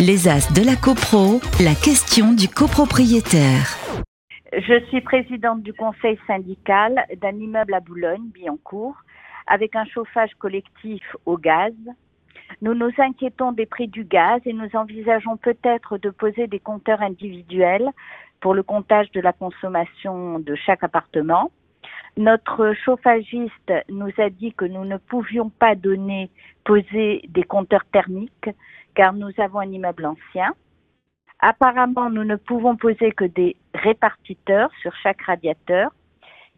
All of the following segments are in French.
Les As de la CoPro, la question du copropriétaire. Je suis présidente du conseil syndical d'un immeuble à Boulogne-Billancourt avec un chauffage collectif au gaz. Nous nous inquiétons des prix du gaz et nous envisageons peut-être de poser des compteurs individuels pour le comptage de la consommation de chaque appartement. Notre chauffagiste nous a dit que nous ne pouvions pas donner, poser des compteurs thermiques car nous avons un immeuble ancien. Apparemment, nous ne pouvons poser que des répartiteurs sur chaque radiateur,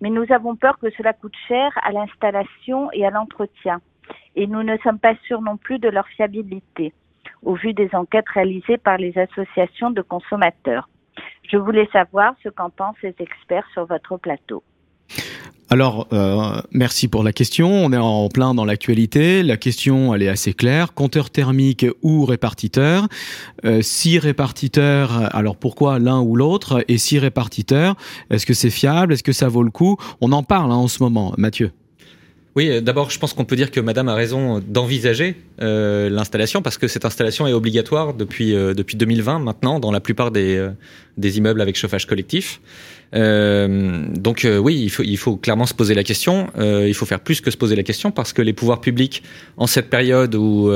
mais nous avons peur que cela coûte cher à l'installation et à l'entretien. Et nous ne sommes pas sûrs non plus de leur fiabilité, au vu des enquêtes réalisées par les associations de consommateurs. Je voulais savoir ce qu'en pensent les experts sur votre plateau. Alors, euh, merci pour la question. On est en plein dans l'actualité. La question, elle est assez claire. Compteur thermique ou répartiteur? Euh, Si répartiteur, alors pourquoi l'un ou l'autre? Et si répartiteur, est-ce que c'est fiable? Est-ce que ça vaut le coup? On en parle hein, en ce moment. Mathieu oui, euh, d'abord, je pense qu'on peut dire que Madame a raison d'envisager euh, l'installation parce que cette installation est obligatoire depuis euh, depuis 2020 maintenant dans la plupart des des immeubles avec chauffage collectif. donc oui, il faut il faut clairement se poser la question. il faut faire plus que se poser la question parce que les pouvoirs publics en cette période où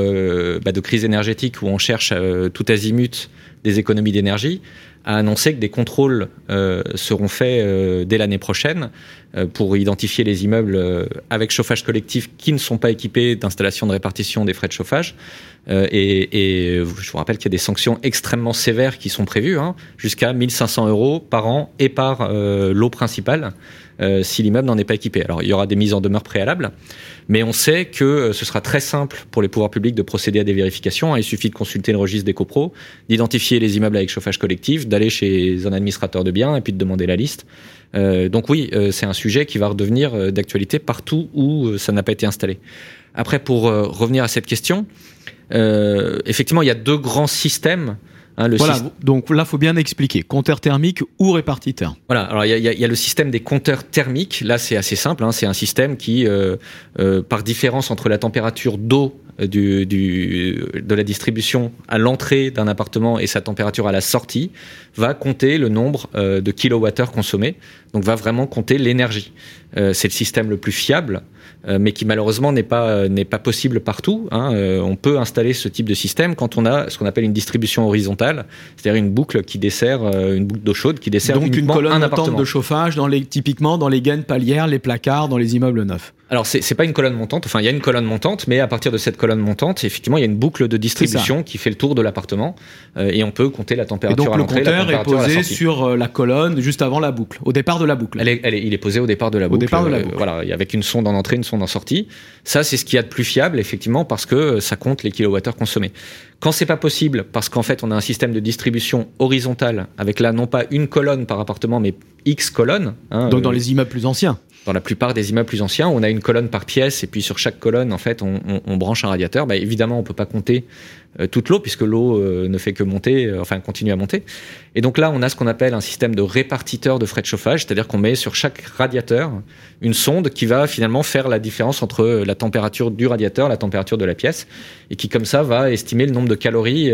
bah, de crise énergétique où on cherche tout azimut des économies d'énergie a annoncé que des contrôles euh, seront faits euh, dès l'année prochaine euh, pour identifier les immeubles avec chauffage collectif qui ne sont pas équipés d'installation de répartition des frais de chauffage. Et, et, je vous rappelle qu'il y a des sanctions extrêmement sévères qui sont prévues, hein, jusqu'à 1500 euros par an et par lot principal. Euh, si l'immeuble n'en est pas équipé. Alors il y aura des mises en demeure préalables, mais on sait que euh, ce sera très simple pour les pouvoirs publics de procéder à des vérifications. Il suffit de consulter le registre des copros, d'identifier les immeubles avec chauffage collectif, d'aller chez un administrateur de biens et puis de demander la liste. Euh, donc oui, c'est un sujet qui va redevenir d'actualité partout où ça n'a pas été installé. Après, pour revenir à cette question, effectivement, il y a deux grands systèmes Hein, voilà, donc là, faut bien expliquer compteur thermique ou répartiteur. Voilà, alors il y a, y a, le système des compteurs thermiques. Là, c'est assez simple. Hein, c'est un système qui, euh, euh, par différence entre la température d'eau euh, du, du, de la distribution à l'entrée d'un appartement et sa température à la sortie, va compter le nombre euh, de kilowattheures consommés. Donc, va vraiment compter l'énergie. Euh, c'est le système le plus fiable euh, mais qui malheureusement n'est pas euh, n'est pas possible partout. Hein. Euh, on peut installer ce type de système quand on a ce qu'on appelle une distribution horizontale, c'est-à-dire une boucle qui dessert une boucle d'eau chaude qui dessert donc une colonne un appartement. de chauffage dans les typiquement dans les gaines palières, les placards, dans les immeubles neufs. Alors c'est c'est pas une colonne montante, enfin il y a une colonne montante, mais à partir de cette colonne montante, effectivement il y a une boucle de distribution qui fait le tour de l'appartement et on peut compter la température et donc, à le compteur est posé sur la colonne juste avant la boucle, au départ de la boucle. Elle est, elle est, il est posé au départ de la boucle. Au départ de la boucle. voilà, avec une sonde en entrée, une sonde en sortie. Ça, c'est ce qu'il y a de plus fiable, effectivement, parce que ça compte les kilowattheures consommés. Quand c'est pas possible, parce qu'en fait, on a un système de distribution horizontale, avec là, non pas une colonne par appartement, mais X colonnes. Hein, Donc dans euh, les immeubles plus anciens dans la plupart des immeubles plus anciens, on a une colonne par pièce et puis sur chaque colonne, en fait, on, on, on branche un radiateur. Bah, évidemment, on peut pas compter euh, toute l'eau puisque l'eau euh, ne fait que monter, euh, enfin continue à monter. Et donc là, on a ce qu'on appelle un système de répartiteur de frais de chauffage, c'est-à-dire qu'on met sur chaque radiateur une sonde qui va finalement faire la différence entre la température du radiateur, la température de la pièce, et qui comme ça va estimer le nombre de calories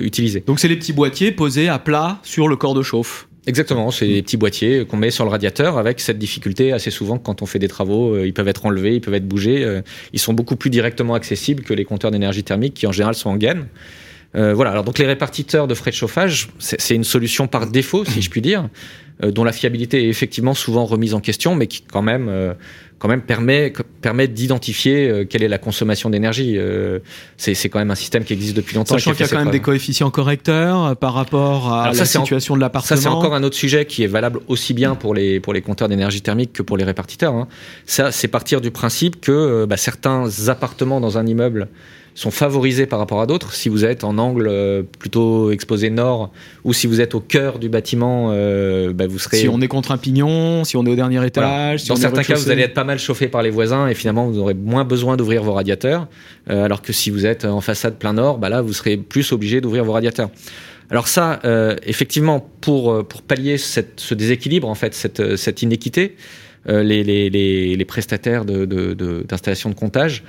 utilisées. Donc c'est les petits boîtiers posés à plat sur le corps de chauffe. Exactement, c'est des petits boîtiers qu'on met sur le radiateur avec cette difficulté assez souvent quand on fait des travaux, euh, ils peuvent être enlevés, ils peuvent être bougés. Euh, ils sont beaucoup plus directement accessibles que les compteurs d'énergie thermique qui en général sont en gaine. Euh, voilà. Alors donc les répartiteurs de frais de chauffage, c'est une solution par défaut, si je puis dire, euh, dont la fiabilité est effectivement souvent remise en question, mais qui quand même euh, quand même permet permet d'identifier euh, quelle est la consommation d'énergie. c'est c'est quand même un système qui existe depuis longtemps. Sachant qu'il y a quand même des coefficients correcteurs par rapport à la situation de l'appartement. Ça c'est encore un autre sujet qui est valable aussi bien pour les pour les compteurs d'énergie thermique que pour les répartiteurs. Hein. Ça c'est partir du principe que bah, certains appartements dans un immeuble sont favorisés par rapport à d'autres. Si vous êtes en angle euh, plutôt exposé nord ou si vous êtes au cœur du bâtiment, euh, bah vous serez. Si on est contre un pignon, si on est au dernier étage. Dans certains cas, vous allez être pas mal chauffé par les voisins et finalement vous aurez moins besoin d'ouvrir vos radiateurs. Euh, alors que si vous êtes en façade plein nord, bah là vous serez plus obligé d'ouvrir vos radiateurs. Alors ça, euh, effectivement, pour euh, pour pallier cette, ce déséquilibre en fait, cette cette inéquité, les, les, les, les prestataires d'installation de, de, de comptage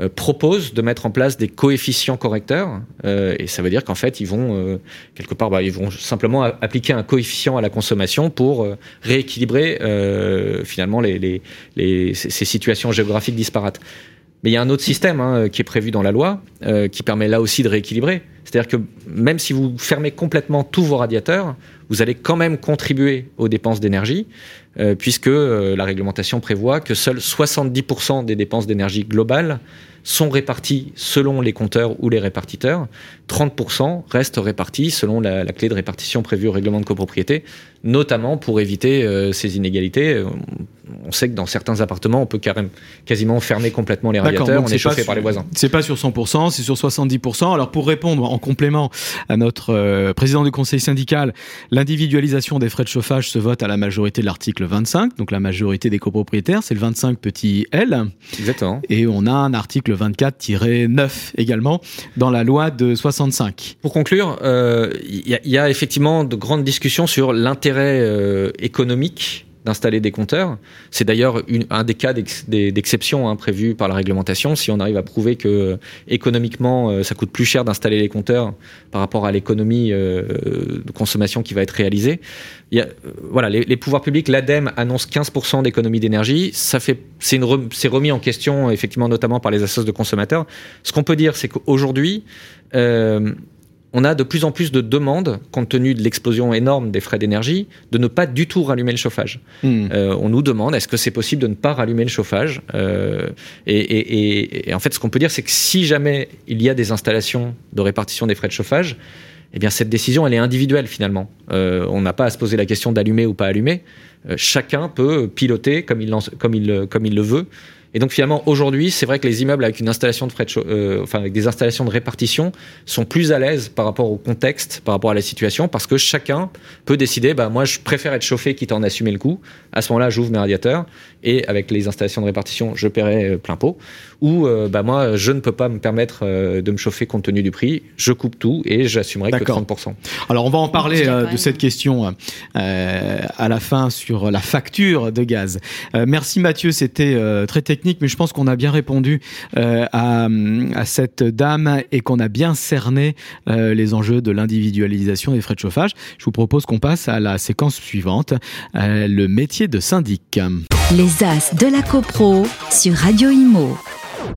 euh, proposent de mettre en place des coefficients correcteurs, euh, et ça veut dire qu'en fait, ils vont euh, quelque part, bah, ils vont simplement appliquer un coefficient à la consommation pour rééquilibrer finalement les, les, les, ces situations géographiques disparates. Mais il y a un autre système hein, qui est prévu dans la loi, qui permet là aussi de rééquilibrer. C'est-à-dire que même si vous fermez complètement tous vos radiateurs, vous allez quand même contribuer aux dépenses d'énergie, puisque la réglementation prévoit que seuls 70% des dépenses d'énergie globales sont répartis selon les compteurs ou les répartiteurs. 30% restent répartis selon la, clé de répartition prévue au règlement de copropriété, notamment pour éviter euh, ces inégalités on sait que dans certains appartements, on peut carrément, quasiment fermer complètement les radiateurs, on est, chauffé par les voisins. C'est pas sur 100%, c'est sur 70%. Alors pour répondre en complément à notre euh, président du conseil syndical, l'individualisation des frais de chauffage se vote à la majorité de l'article 25, donc la majorité des copropriétaires, c'est le 25 petit L. Exactement. Et on a un article 24-9 également dans la loi de 65. Pour conclure, il euh, y, y, a effectivement de grandes discussions sur l'intérêt euh, économique d'installer des compteurs. C'est d'ailleurs un des cas d'exception hein, prévus par la réglementation. Si on arrive à prouver que euh, économiquement, euh, ça coûte plus cher d'installer les compteurs par rapport à l'économie euh, de consommation qui va être réalisée. Voilà, les, pouvoirs publics, l'ADEME annonce 15% d'économie d'énergie. C'est remis en question effectivement, notamment par les associations de consommateurs. Ce qu'on peut dire, c'est qu'aujourd'hui, on a de plus en plus de demandes, compte tenu de l'explosion énorme des frais d'énergie, de ne pas du tout rallumer le chauffage. Hmm. Euh, on nous demande est-ce que c'est possible de ne pas rallumer le chauffage euh, et, en fait, ce qu'on peut dire, c'est que si jamais il y a des installations de répartition des frais de chauffage, eh bien cette décision, elle est individuelle finalement. Euh, on n'a pas à se poser la question d'allumer ou pas allumer. chacun peut piloter comme il, comme il, comme il le veut et donc finalement aujourd'hui, c'est vrai que les immeubles avec une installation de frais de euh, enfin avec des installations de répartition sont plus à l'aise par rapport au contexte, par rapport à la situation, parce que chacun peut décider, bah moi je préfère être chauffé quitte à en assumer le coût. À ce moment-là, j'ouvre mes radiateurs et avec les installations de répartition, je paierai euh, plein pot. Ou euh, bah moi je ne peux pas me permettre de me chauffer compte tenu du prix, je coupe tout et j'assumerai que 30%. Alors on va en parler de cette question à la fin sur la facture de gaz. merci Mathieu, c'était très technique mais je pense qu'on a bien répondu euh, à, cette dame et qu'on a bien cerné euh, les enjeux de l'individualisation des frais de chauffage. Je vous propose qu'on passe à la séquence suivante, euh, le métier de syndic. Les As de la CoPro sur Radio Imo.